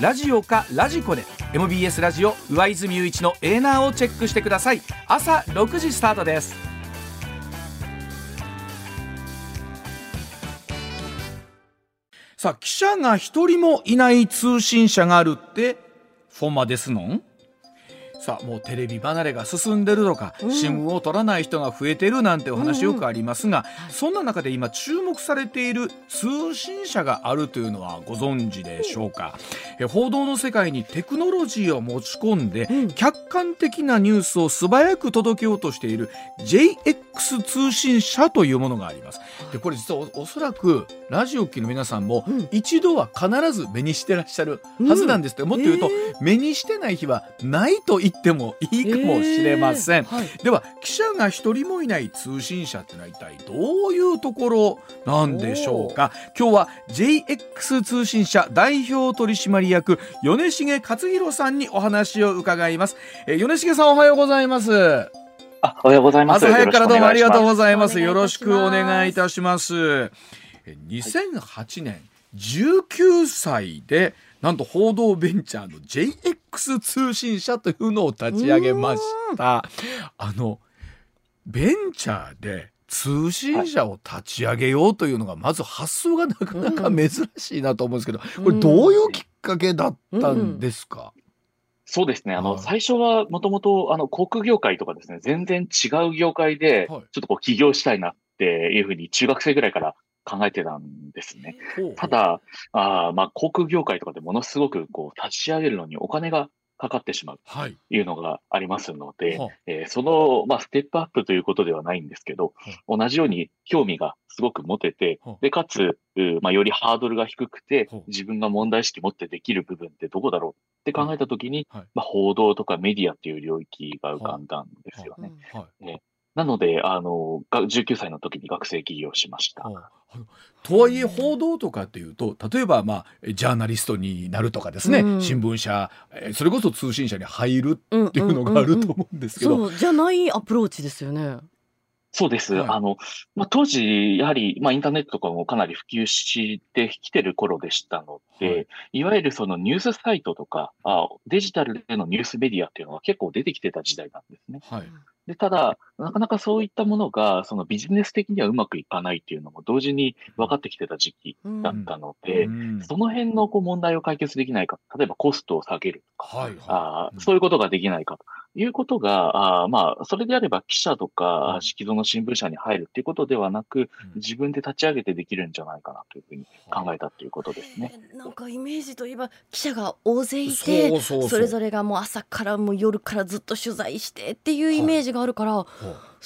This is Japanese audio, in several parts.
ラジオかラジコで MBS ラジオ上泉雄一のエーナーをチェックしてください。朝6時スタートです。さあ記者が一人もいない通信社があるってフォンマですのん？さあもうテレビ離れが進んでるとか、うん、新聞を取らない人が増えてるなんてお話よくありますが、うん。うん、そんな中で今注目されている通信社があるというのはご存知でしょうか、うん、報道の世界にテクノロジーを持ち込んで、うん、客観的なニュースを素早く届けようとしている JX 通信社というものがあります。でこれ実はおそらくラジオ機の皆さんも一度は必ず目にしてらっしゃるはずなんですって、もっと言うと、えー、目にしてない日はないと言ってもいいかもしれません、えーはい、では記者が一人もいない通信社ってのは一体どういうところなんでしょうか？今日は JX 通信社代表取締役米重勝弘さんにお話を伺います、えー、米重さんおはようございます。あ、おはようございます。朝早くからどうもありがとうございます。よろしくお願いいたします。2008年19歳でなんと報道ベンチャーの JX 通信社というのを立ち上げました。あのベンチャーで通信社を立ち上げようというのがまず発想がなかなか珍しいなと思うんですけどこれどういうきっかけだったんですか、そうですね。あの、最初はもともと、あの、航空業界とかですね、全然違う業界で、ちょっとこう起業したいなっていうふうに中学生ぐらいから考えてたんですね。ただ、あまあ、航空業界とかでものすごくこう立ち上げるのにお金がかかってしまうというのがありますので、はい、えー、その、まあ、ステップアップということではないんですけど、はい、同じように興味がすごく持てて、で、かつ、まあ、よりハードルが低くて、自分が問題意識持ってできる部分ってどこだろうって考えたときに、はい、まあ、報道とかメディアっていう領域が浮かんだんですよね。ねなので、あの、19歳の時に学生起業しました。とはいえ報道とかっていうと例えばまあジャーナリストになるとかですね、うん、新聞社それこそ通信社に入るっていうのがあると思うんですけど、うんうんうん、じゃないアプローチですよね。そうです。はい、あの、まあ、当時、やはり、まあ、インターネットとかもかなり普及してきてる頃でしたので、はい、いわゆるそのニュースサイトとかあ、デジタルでのニュースメディアっていうのが結構出てきてた時代なんですね。はい、でただ、なかなかそういったものが、そのビジネス的にはうまくいかないっていうのも同時に分かってきてた時期だったので、うん。うん、その辺のこう問題を解決できないか、例えばコストを下げるとか、はいはい、あそういうことができないかということが、あまあ、それであれば記者とか、式蔵の新聞社に入るっていうことではなく、自分で立ち上げてできるんじゃないかなというふうに考えたということですね。なんかイメージといえば、記者が大勢いてそれぞれがもう朝からもう夜からずっと取材してっていうイメージがあるから、は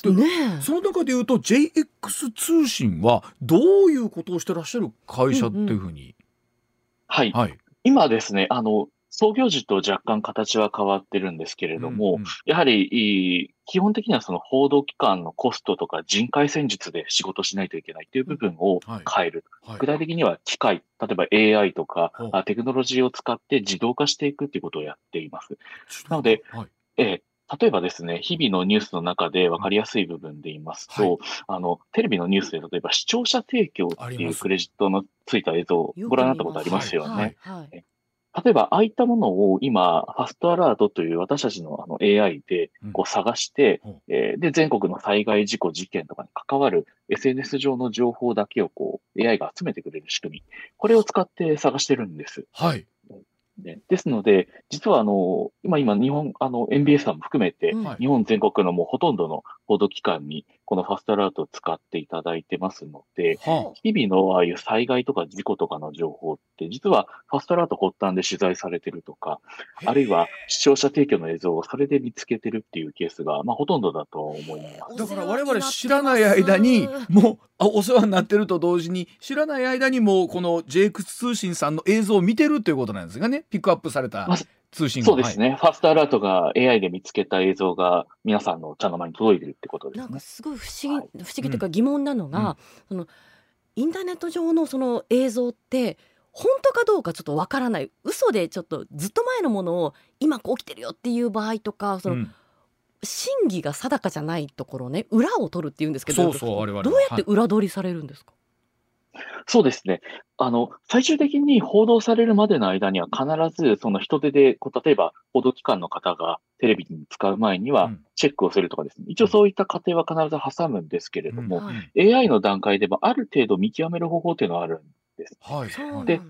いね、その中でいうと JX 通信はどういうことをしてらっしゃる会社っていうふうに、うん。うん、はい、はい、今ですねあの創業時と若干形は変わってるんですけれども、うんうん、やはり、基本的にはその報道機関のコストとか人海戦術で仕事しないといけないという部分を変える。はい。はい、具体的には機械、例えば AI とか、テクノロジーを使って自動化していくということをやっています。なので、はい、え例えばですね、日々のニュースの中で分かりやすい部分で言いますと、はい、あの、テレビのニュースで例えば視聴者提供っていうクレジットのついた映像をご覧になったことありますよね。例えば、ああいったものを今、ファストアラートという私たちのあの AI でこう探して、うん、えー、で、全国の災害事故事件とかに関わる SNS 上の情報だけをこう AI が集めてくれる仕組み。これを使って探してるんです。はい。でですので、実はあの、今、今、日本、あの、MBS さんも含めて、日本全国のもうほとんどの報道機関に、このファストアラートを使っていただいてますので、はあ、日々のああいう災害とか事故とかの情報って、実はファストアラート発端で取材されてるとか、あるいは視聴者提供の映像をそれで見つけてるっていうケースが、まあ、ほとんどだと思います。だから我々知らない間に、もう、あお世話になってると同時に、知らない間にもこの JX 通信さんの映像を見てるっていうことなんですがね、ピックアップされた。通信そうですね、はい、ファストアラートが AI で見つけた映像が皆さんの茶の間に届いてるってことです、ね、なんかすごい不思議、はい、不思議というか疑問なのが、うん、そのインターネット上のその映像って本当かどうかちょっとわからない。嘘でちょっとずっと前のものを今起きてるよっていう場合とかその、うん、真偽が定かじゃないところね裏を取るっていうんですけどどうやって裏取りされるんですか、はいそうですね。あの、最終的に報道されるまでの間には必ず、その人手で、こう例えば報道機関の方がテレビに使う前にはチェックをするとかですね、一応そういった過程は必ず挟むんですけれども、うん、AI の段階でもある程度見極める方法っていうのはあるんです。はい、で、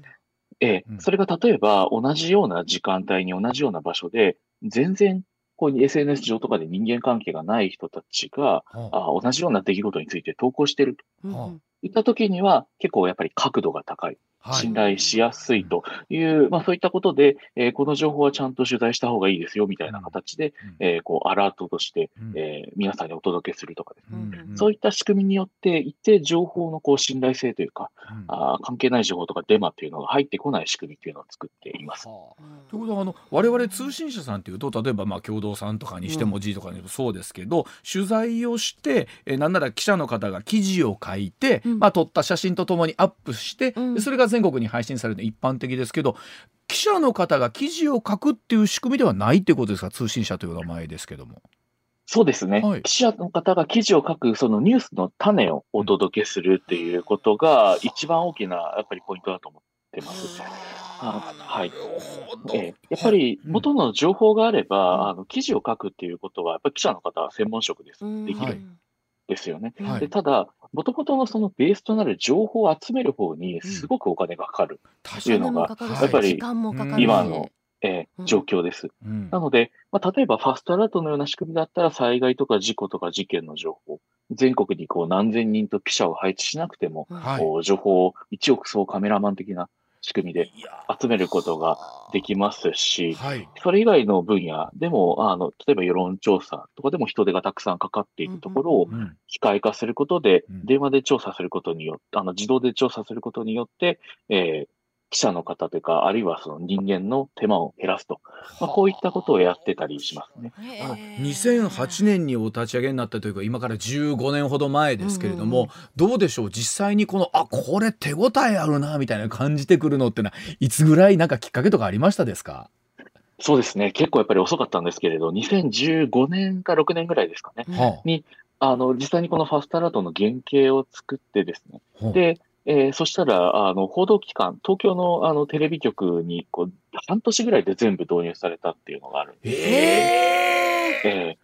えそれが例えば同じような時間帯に同じような場所で、全然こう SNS 上とかで人間関係がない人たちが、あ同じような出来事について投稿してると。いった時には結構やっぱり角度が高い。信頼しやすいという、はい、まあそういったことで、えー、この情報はちゃんと取材した方がいいですよみたいな形で、うん、えー、こうアラートとして、うん、えー、皆さんにお届けするとかですね、うん、そういった仕組みによって一定情報のこう信頼性というか、うん、あ関係ない情報とかデマというのが入ってこない仕組みというのを作っています。はあ、ということはあの我々通信社さんというと例えばまあ共同さんとかにしても G とかにしてもそうですけど、取材をして、えー、なんなら記者の方が記事を書いて、まあ撮った写真とともにアップして、それが全国に配信されるの一般的ですけど記者の方が記事を書くっていう仕組みではないってことですか？通信社という名前ですけども。そうですね、はい、記者の方が記事を書く、そのニュースの種をお届けするっていうことが、一番大きなやっぱりポイントだと思ってます。はい、えやっぱり元の情報があれば、あの記事を書くっていうことは、やっぱり記者の方は専門職です。できるんですよね。はい、でただ、もともとのそのベースとなる情報を集める方にすごくお金がかかるというのが、やっぱり今の、えー、状況です。うん、なので、まあ、例えばファストアラートのような仕組みだったら災害とか事故とか事件の情報、全国にこう何千人と記者を配置しなくても、はい、こう情報を一億総カメラマン的な仕組みで集めることができますし、はい、それ以外の分野でも、あの、例えば世論調査とかでも人手がたくさんかかっているところを機械化することで、電話で調査することによって、あの、自動で調査することによって、えー、記者の方というか、あるいはその人間の手間を減らすと、まあ、こういったことをやってたりしますね。2008年にお立ち上げになったというか、今から15年ほど前ですけれども、うん。うん、どうでしょう、実際にこの、あこれ手応えあるなみたいな感じてくるのってのは、いつぐらいなんかきっかけとかありましたですか？そうですね、結構やっぱり遅かったんですけれど、2015年か6年ぐらいですかね、うん、にあの実際にこのファストアラートの原型を作ってですね、でえー、そしたら、あの、報道機関、東京のあのテレビ局に、こう、半年ぐらいで全部導入されたっていうのがあるんです。えー、え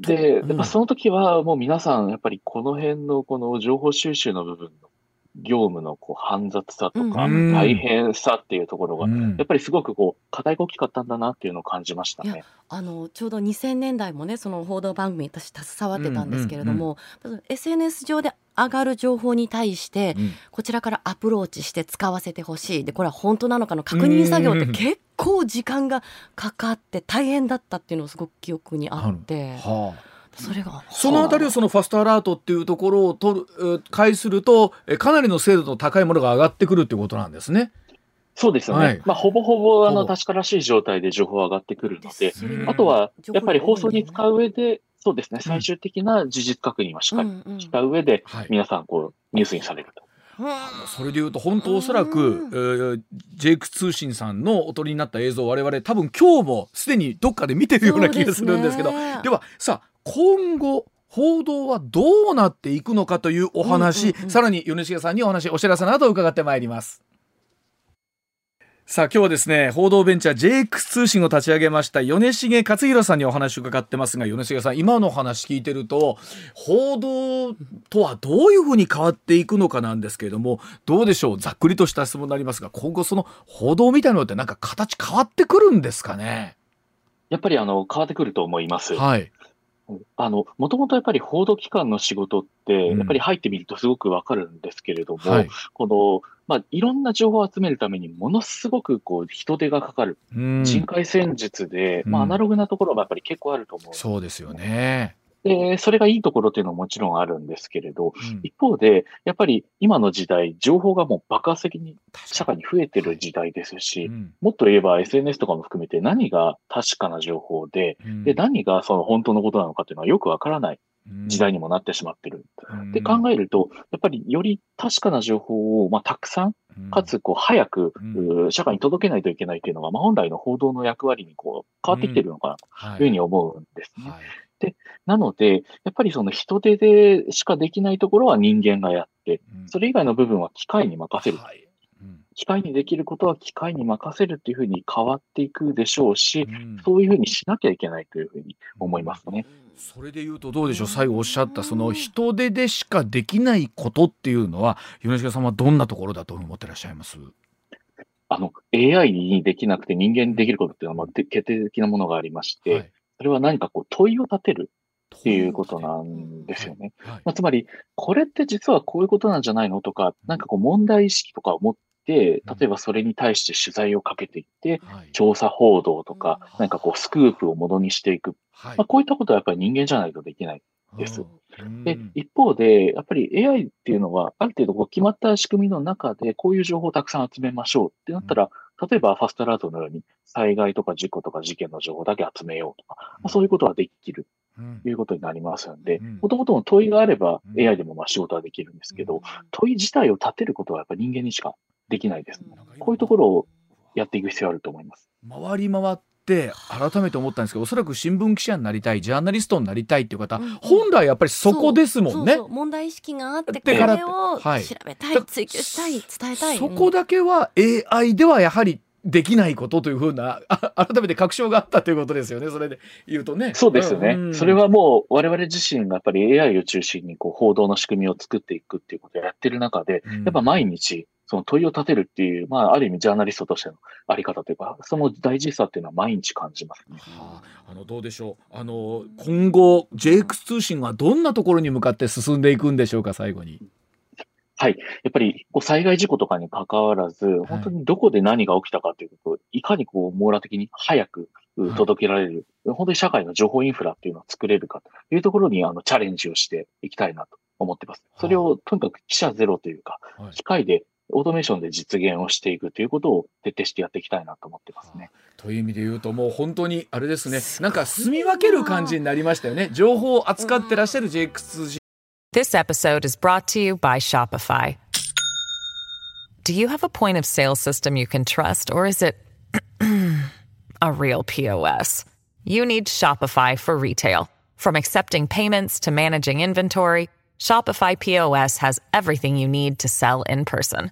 ー、で、やっぱその時はもう皆さん、やっぱりこの辺のこの情報収集の部分の業務のこう煩雑さとか、大変さっていうところが、やっぱりすごくこう課題が大きかったんだなっていうのを感じましたね。あのちょうど2000年代もねその報道番組私携わってたんですけれども、うん。うん。うん、SNS 上で上がる情報に対して、うん、こちらからアプローチして使わせてほしい。でこれは本当なのかの確認作業って結構時間がかかって大変だったっていうのをすごく記憶にあって。はあそれが。そのあたりをそのファストアラートっていうところを取る介するとかなりの精度の高いものが上がってくるっていうことなんですね。そうですよね。はい、まあ、ほぼほぼ、あの、確からしい状態で情報上がってくるので、あとは、やっぱり放送に使う上で、そうですね、最終的な事実確認はしっかりした上で、皆さん、こう、ニュースにされると。それでいうと本当おそらく、えー、ジェイク通信さんのおとりになった映像我々多分今日もすでにどっかで見てるような気がするんですけど。ではさあ今後報道はどうなっていくのかというお話、うんうんうん、さらに米重さんにお話お知らせなど伺ってまいりますさあ今日はですね報道ベンチャー JX 通信を立ち上げました米重克弘さんにお話を伺ってますが米重さん今の話聞いてると報道とはどういうふうに変わっていくのかなんですけれどもどうでしょう？ざっくりとした質問になりますが今後その報道みたいなのってなんか形変わってくるんですかね？やっぱりあの変わってくると思います。はい。あの、もともとやっぱり報道機関の仕事って、やっぱり入ってみるとすごくわかるんですけれども、はい、この、まあ、いろんな情報を集めるためにものすごくこう人手がかかる、人海戦術で、まあ、アナログなところはやっぱり結構あると思う、そうですよね。で、それがいいところっていうのはもちろんあるんですけれど、うん、一方で、やっぱり今の時代、情報がもう爆発的に社会に増えてる時代ですし、うん、もっと言えば SNS とかも含めて何が確かな情報で、うん、で、何がその本当のことなのかっていうのはよくわからない時代にもなってしまってる。で、考えると、やっぱりより確かな情報を、まあ、たくさん、かつ、こう、早く、社会に届けないといけないっていうのが、まあ、本来の報道の役割に、こう、変わってきてるのかな、とい。うふうに思うんですね。はいで、なので、やっぱりその人手でしかできないところは人間がやって、それ以外の部分は機械に任せる。はい。機械にできることは機械に任せるっていうふうに変わっていくでしょうし、うん、そういうふうにしなきゃいけないというふうに思いますね。それで言うとどうでしょう？最後おっしゃったその人手でしかできないことっていうのは米重さんはどんなところだと思ってらっしゃいます？あの AI にできなくて人間にできることっていうのはまあ決定的なものがありまして、はい、それは何かこう問いを立てるっていうことなんですよね。はい。まあ、つまり、これって実はこういうことなんじゃないのとか、なんかこう問題意識とかを持って、例えばそれに対して取材をかけていって、調査報道とか、なんかこうスクープをものにしていく。まあ、こういったことはやっぱり人間じゃないとできないです。で、一方で、やっぱり AI っていうのは、ある程度こう決まった仕組みの中で、こういう情報をたくさん集めましょうってなったら、例えばファストラートのように災害とか事故とか事件の情報だけ集めようとか、まあ、そういうことはできるということになりますので、もともとの問いがあれば AI でもまあ仕事はできるんですけど、問い自体を立てることはやっぱり人間にしかできないです、ね。こういうところをやっていく必要あると思います。回り回って改めて思ったんですけどおそらく新聞記者になりたいジャーナリストになりたいっていう方、うん、本来やっぱりそこですもんね。そうそう問題意識があってこれを調べたい、はい、追求したい伝えたい。そこだけは AI ではやはりできないことというふうな改めて確証があったということですよね。それで言うとね。そうですね、うん、それはもう我々自身がやっぱり AI を中心にこう報道の仕組みを作っていくっていうことをやってる中で、やっぱ毎日その問いを立てるっていう、まあ、ある意味ジャーナリストとしてのあり方というか、その大事さっていうのは毎日感じますね。はあ、あのどうでしょうあの今後 JX 通信はどんなところに向かって進んでいくんでしょうか最後に。はい。やっぱり、こう災害事故とかに関わらず、本当にどこで何が起きたかということを、いかにこう網羅的に早く届けられる、はい、本当に社会の情報インフラっていうのを作れるかというところにあのチャレンジをしていきたいなと思ってます。それをとにかく記者ゼロというか、機械でオートメーションで実現をしていくということを徹底してやっていきたいなと思ってますね。という意味で言うともう本当にあれですねなんか住み分ける感じになりましたよね情報を扱ってらっしゃる JX This episode is brought to you by Shopify. Do you have a point of sale system you can trust or is it a real POS? You need Shopify for retail. From accepting payments to managing inventory Shopify POS has everything you need to sell in person.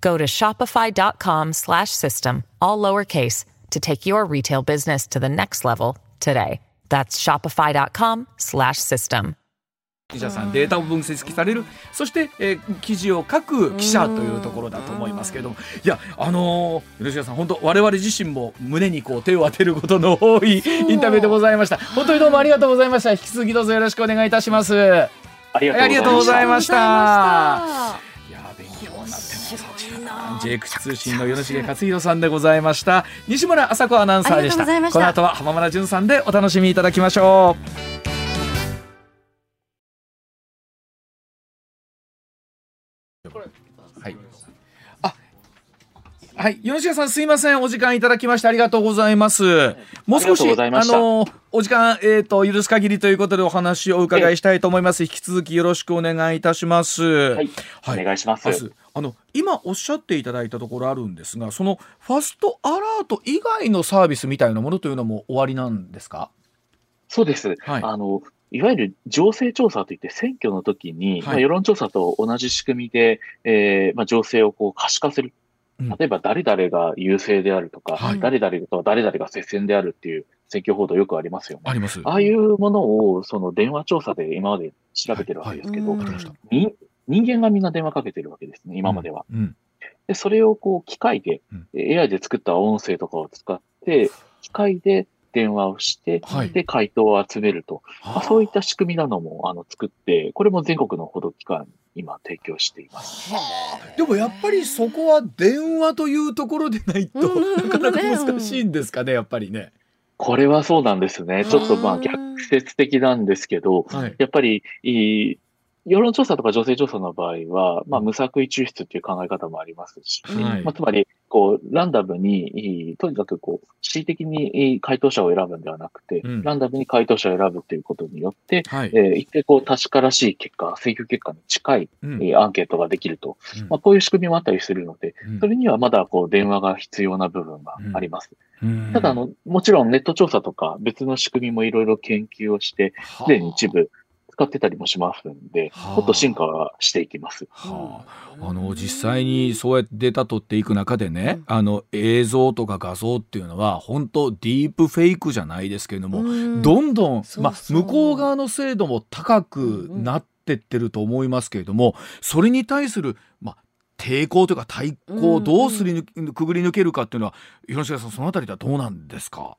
Go to shopify.com slash system, all lowercase, to take your retail business to the next level today. That's shopify.com slash system. 記者さんデータを分析されるそして、えー、記事を書く記者というところだと思いますけども。いやあのー、吉川さん本当我々自身も胸にこう手を当てることの多いインタビューでございました。本当にどうもありがとうございました。引き続きどうぞよろしくお願いいたします。ありがとうございました。JX 通信の米重克弘さんでございました。西村麻子アナウンサーでした。したこの後は浜村淳さんでお楽しみいただきましょう。はい。はい、吉川さんすいませんお時間いただきましてありがとうございます。もう少しあのお時間えっ、ー、と許す限りということでお話をお伺いしたいと思います。引き続きよろしくお願いいたします。はい、はい、お願いします。あの今おっしゃっていただいたところあるんですが、そのファストアラート以外のサービスみたいなものというのも終わりなんですか？そうです。はい、あのいわゆる情勢調査といって選挙の時に、はい、まあ、世論調査と同じ仕組みで、えーまあ、情勢をこう可視化する例えば誰々が優勢であるとか、はい、誰々と誰々が接戦であるっていう選挙報道よくありますよね。あります。ああいうものを、その電話調査で今まで調べてるわけですけど、はいはい、人間がみんな電話かけてるわけですね、今までは。うんうん、でそれをこう機械で、うん、AI で作った音声とかを使って、機械で電話をして、はい、で、回答を集めると。まあ、そういった仕組みなのもあの作って、これも全国の報道機関に今提供しています。でもやっぱりそこは電話というところでないと、なかなか難しいんですかね、やっぱりね。これはそうなんですね。ちょっとまあ逆説的なんですけど、はい、やっぱりい世論調査とか女性調査の場合は、まあ、無作為抽出っていう考え方もありますし、はい、まあ、つまり、こう、ランダムに、とにかくこう、恣意的に回答者を選ぶんではなくて、うん、ランダムに回答者を選ぶっていうことによって、はい、えー、一定こう、確からしい結果、選挙結果に近い、うん、えー、アンケートができると、うん、まあ、こういう仕組みもあったりするので、それにはまだこう、電話が必要な部分があります。ただ、あの、もちろんネット調査とか別の仕組みもいろいろ研究をして、すでに一部、使ってたりもしますんで、はあ、ちょっと進化はしていきます。はあ、あの実際にそうやってデータ取っていく中でね、うん、あの映像とか画像っていうのは本当ディープフェイクじゃないですけれども、どんどんまあ向こう側の精度も高くなってってると思いますけれども、それに対するまあ抵抗というか対抗をどうすりくぐり抜けるかっていうのは広重さんそのあたりではどうなんですか？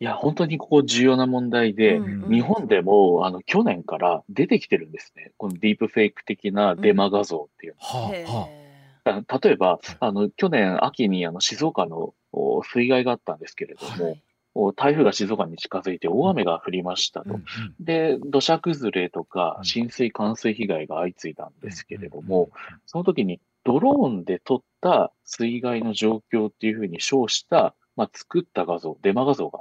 いや、本当にここ重要な問題で、うんうん、日本でも、あの、去年から出てきてるんですね。このディープフェイク的なデマ画像っていうの。うんはあ、例えば、あの、去年秋にあの、静岡の水害があったんですけれども、はい、台風が静岡に近づいて大雨が降りましたと。うんうん、で、土砂崩れとか浸水冠水被害が相次いだんですけれども、その時にドローンで撮った水害の状況っていうふうに称した、まあ、作った画像、デマ画像が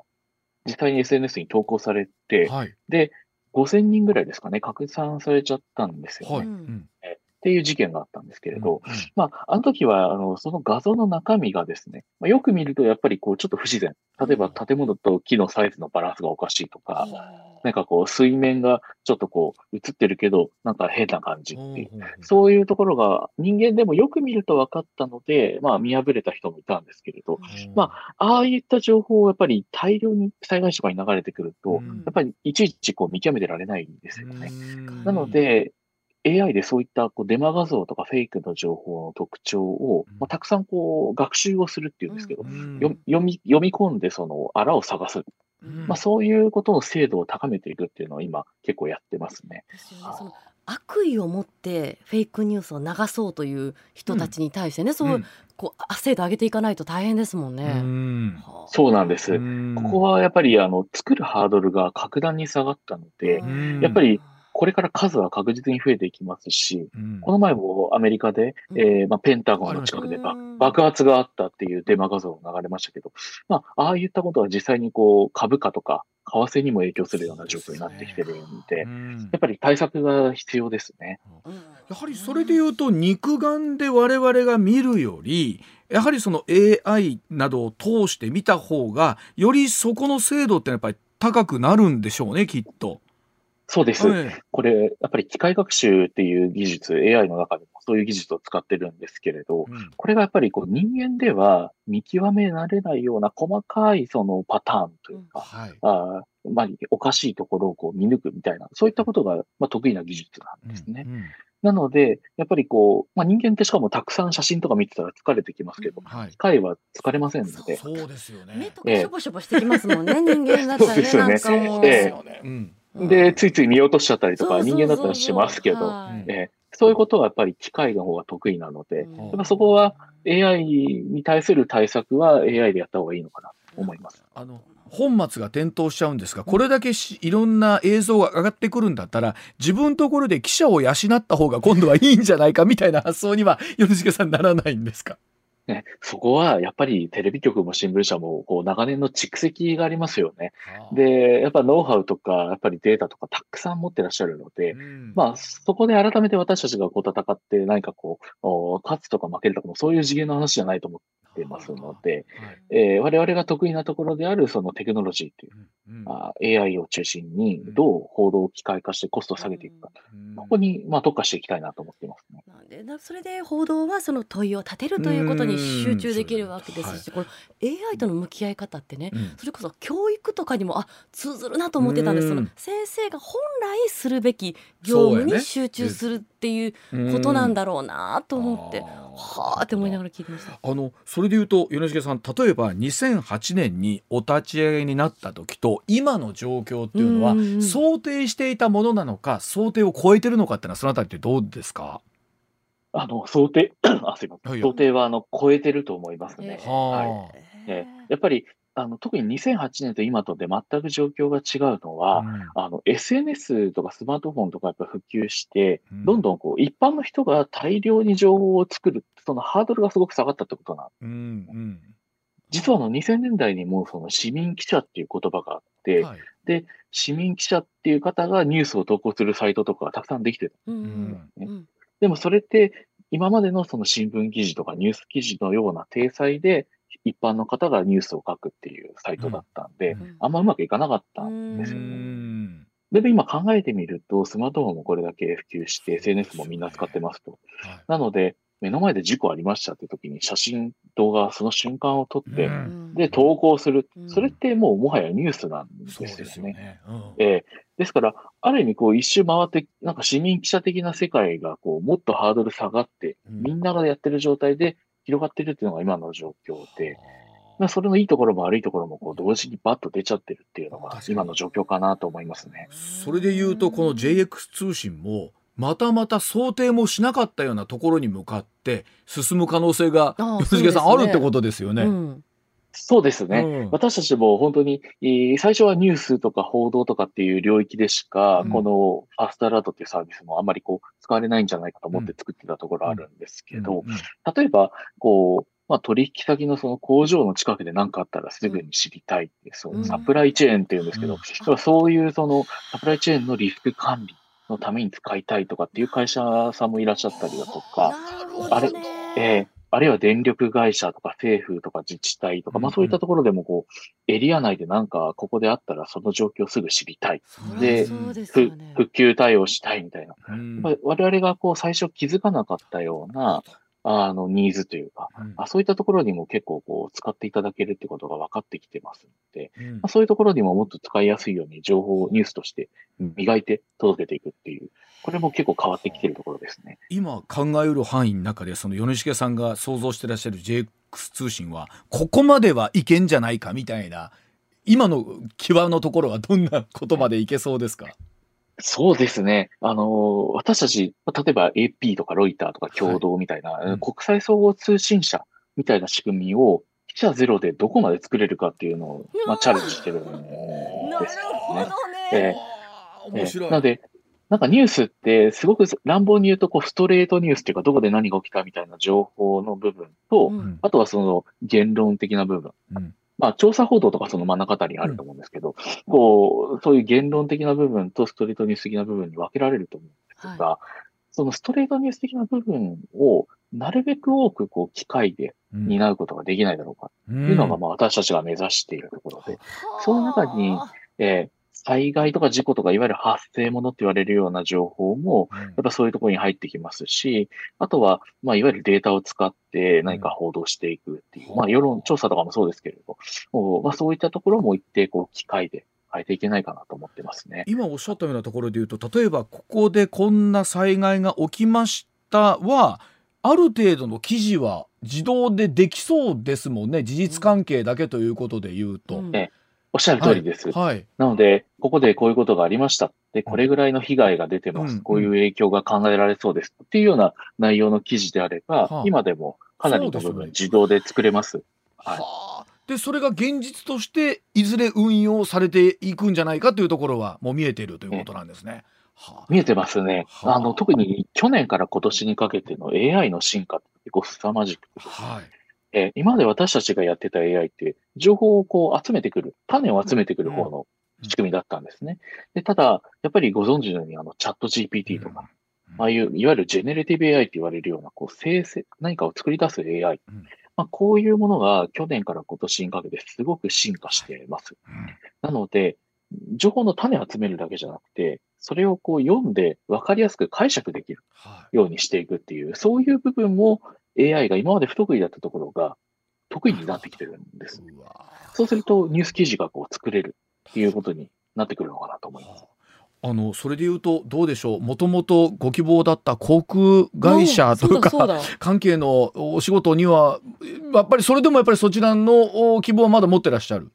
実際に SNS に投稿されて、はい、で、5000人ぐらいですかね、拡散されちゃったんですよね。はい。うん、っていう事件があったんですけれど、うんまあ、あの時は、あの、その画像の中身がですね、まあ、よく見るとやっぱりこう、ちょっと不自然。例えば建物と木のサイズのバランスがおかしいとか、なんかこう、水面がちょっとこう、映ってるけど、なんか変な感じっていう、そういうところが人間でもよく見ると分かったので、まあ、見破れた人もいたんですけれど、まあ、ああいった情報をやっぱり大量に災害時とかに流れてくると、やっぱりいちいちこう見極めてられないんですよね。なので、AI でそういったこうデマ画像とかフェイクの情報の特徴を、まあ、たくさんこう学習をするっていうんですけど、読み読み込んでそのあらを探す。まあ、そういうことの精度を高めていくっていうのを今結構やってますね。その悪意を持ってフェイクニュースを流そうという人たちに対してね、うん、そう、こう精度上げていかないと大変ですもんね。ん。そうなんです。ここはやっぱりあの作るハードルが格段に下がったので、やっぱりこれから数は確実に増えていきますし、うん、この前もアメリカで、えー、まあ、ペンタゴンの近くで爆発があったっていうデマ画像が流れましたけど、まあ、ああいったことは実際にこう株価とか為替にも影響するような状況になってきてるんで、やっぱり対策が必要ですね。やはりそれで言うと肉眼で我々が見るよりやはりその AI などを通して見た方がよりそこの精度ってやっぱり高くなるんでしょうねきっと。そうです。はい、これ、やっぱり機械学習っていう技術、AI の中でもそういう技術を使ってるんですけれど、うん、これがやっぱりこう人間では見極められないような細かいそのパターンというか、はい、あまあ、おかしいところをこう見抜くみたいな、そういったことがまあ得意な技術なんですね。うんうんなので、やっぱりこう、まあ、人間ってしかもたくさん写真とか見てたら疲れてきますけど、はい、機械は疲れませんので。そうですよね。目とかしょぼしょぼしてきますもんね、人間だったらね。そうですよね。そうですよね。うんで、ついつい見落としちゃったりとか、人間だったらしますけど、えそういうことはやっぱり機械の方が得意なので、やっぱそこは AI に対する対策は AI でやった方がいいのかなと思います。あの本末が転倒しちゃうんですがこれだけいろんな映像が上がってくるんだったら自分のところで記者を養った方が今度はいいんじゃないかみたいな発想には米重さんならないんですか？ね、そこはやっぱりテレビ局も新聞社もこう長年の蓄積がありますよね。で、やっぱノウハウとか、やっぱりデータとかたくさん持ってらっしゃるので、うん、まあそこで改めて私たちがこう戦って何かこう、勝つとか負けるとかもそういう次元の話じゃないと思ってますので、はい、えー、我々が得意なところであるそのテクノロジーという、うん。うん、AI を中心にどう報道を機械化してコストを下げていくか、うん、ここにまあ特化していきたいなと思っていますね。でそれで報道はその問いを立てるということに集中できるわけですし、この AI との向き合い方ってね、うん、それこそ教育とかにもあ通ずるなと思ってたんです。その先生が本来するべき業務に集中するっていうことなんだろうなと思って、はあって思いながら聞いてました。あのそれで言うと米助さん例えば2008年にお立ち上げになった時と今の状況っていうのは、想定していたものなのか想定を超えてるのかっていうのはそのあたりってどうですか？あの、想定、あ、すいません。想定は、あの、超えてると思いますね。はい。えやっぱり、あの、特に2008年と今とで全く状況が違うのは、うん、あの、SNS とかスマートフォンとかやっぱ普及して、うん、どんどんこう、一般の人が大量に情報を作る、そのハードルがすごく下がったってことなんです。うんうん。実はあの2000年代にもその市民記者っていう言葉があって、はい、で、市民記者っていう方がニュースを投稿するサイトとかがたくさんできてた、うんうん、でもそれって、今までのその新聞記事とかニュース記事のような体裁で、一般の方がニュースを書くっていうサイトだったんで、うん、あんまうまくいかなかったんですよね。でも今考えてみると、スマートフォンもこれだけ普及して、SNS もみんな使ってますと。はい、なので、目の前で事故ありましたって時に写真、動画、その瞬間を撮って、うん、で、投稿する、うん。それってもうもはやニュースなんですよね。えー、ですから、ある意味こう一周回って、なんか市民記者的な世界がこうもっとハードル下がって、みんながやってる状態で広がってるっていうのが今の状況で、まあ、それのいいところも悪いところもこう同時にバッと出ちゃってるっていうのが今の状況かなと思いますね。それで言うと、この JX 通信も、またまた想定もしなかったようなところに向かって進む可能性が、吉重さん、あるってことですよね。うんそうですね、うん、私たちも本当に、最初はニュースとか報道とかっていう領域でしか、うん、このファーストアラートっていうサービスもあんまりこう使われないんじゃないかと思って作ってたところあるんですけど、例えば、こう、まあ、取引先のその工場の近くで何かあったらすぐに知りたいって、そう、サプライチェーンっていうんですけど、そういうそのサプライチェーンのリスク管理のために使いたいとかっていう会社さんもいらっしゃったりだとか、あれ、えー、あるいは電力会社とか政府とか自治体とか、まあそういったところでもこう、エリア内でなんかここであったらその状況をすぐ知りたい。で、復旧対応したいみたいな。我々がこう最初気づかなかったような、あの、ニーズというか、うん、あそういったところにも結構こう、使っていただけるってことが分かってきてますので、うん、まあ、そういうところにももっと使いやすいように情報をニュースとして磨いて届けていくっていう、これも結構変わってきてるところですね。今考えうる範囲の中で、その米重さんが想像してらっしゃる JX 通信は、ここまではいけんじゃないかみたいな、今の際のところはどんなことまでいけそうですかそうですね。あの、私たち、例えば AP とかロイターとか共同みたいな、はい、国際総合通信社みたいな仕組みを、記者ゼロでどこまで作れるかっていうのを、まあ、チャレンジしてるんですね。なるほどね。えー、面白い。なので、なんかニュースってすごく乱暴に言うとこうストレートニュースっていうかどこで何が起きたみたいな情報の部分と、うん、あとはその言論的な部分。うん、まあ、調査報道とかその真ん中あたりにあると思うんですけど、うん、こう、そういう言論的な部分とストレートニュース的な部分に分けられると思うんですが、はい、そのストレートニュース的な部分をなるべく多くこう機械で担うことができないだろうかというのが、まあ、私たちが目指しているところで、うん、その中に、えー、災害とか事故とか、いわゆる発生ものって言われるような情報も、やっぱそういうところに入ってきますし、あとは、まあ、いわゆるデータを使って何か報道していくっていう、まあ、世論調査とかもそうですけれど、まあ、そういったところも一定、こう、機械で変えていけないかなと思ってますね。今おっしゃったようなところで言うと、例えばここでこんな災害が起きましたは、ある程度の記事は自動でできそうですもんね。事実関係だけということで言うと。うんおっしゃる通りです。はい。なので、ここでこういうことがありました。で、これぐらいの被害が出てます。うん、こういう影響が考えられそうです。っていうような内容の記事であれば、はあ、今でもかなりの部分自動で作れます。はい。はあでそれが現実としていずれ運用されていくんじゃないかというところはもう見えているということなんですね。はあ、見えてますね。はあ、あの特に去年から今年にかけての AI の進化って結構凄まじくて、はい、えー、今まで私たちがやってた AI って、情報をこう集めてくる、種を集めてくる方の仕組みだったんですね。でただ、やっぱりご存知のように、あの、チャット GPT とか、ああいう、いわゆるジェネレティブ AI って言われるような、こう、生成、何かを作り出す AI。まあ、こういうものが去年から今年にかけてすごく進化しています。なので、情報の種を集めるだけじゃなくて、それをこう読んで分かりやすく解釈できるようにしていくっていう、そういう部分も AI が今まで不得意だったところが得意になってきてるんです。そうするとニュース記事がこう作れる。っていうことになってくるのかなと思います。あ。のそれでいうとどうでしょう。もともとご希望だった航空会社というか関係のお仕事にはやっぱりそれでもやっぱりそちらの希望はまだ持ってらっしゃる。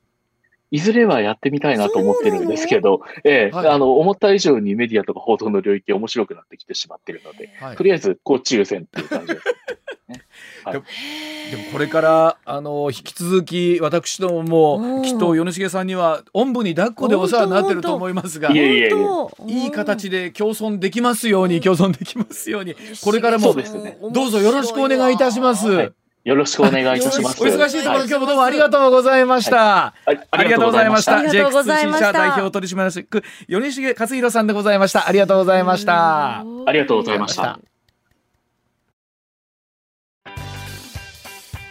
いずれはやってみたいなと思ってるんですけど、ええ、はい、あの、思った以上にメディアとか報道の領域面白くなってきてしまってるので、はい、とりあえず、こう、抽選っていう感じです。はい、でもこれからあの引き続き私どももきっと米重さんにはおんぶに抱っこでお世話になってると思いますがいい形で共存できますように共存できますようにこれからもどうぞよろしくお願いいたします。はい。よろしくお願いいたします。お忙しいところ、今日もどうもありがとうございました。はい、ありがとうございました。ジェイク通信社代表取締役米重克弘さんでございました。ありがとうございました。ありがとうございました。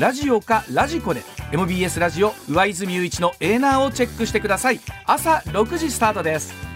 ラジオかラジコで MBS ラジオ上泉雄一のエーナーをチェックしてください。朝6時スタートです。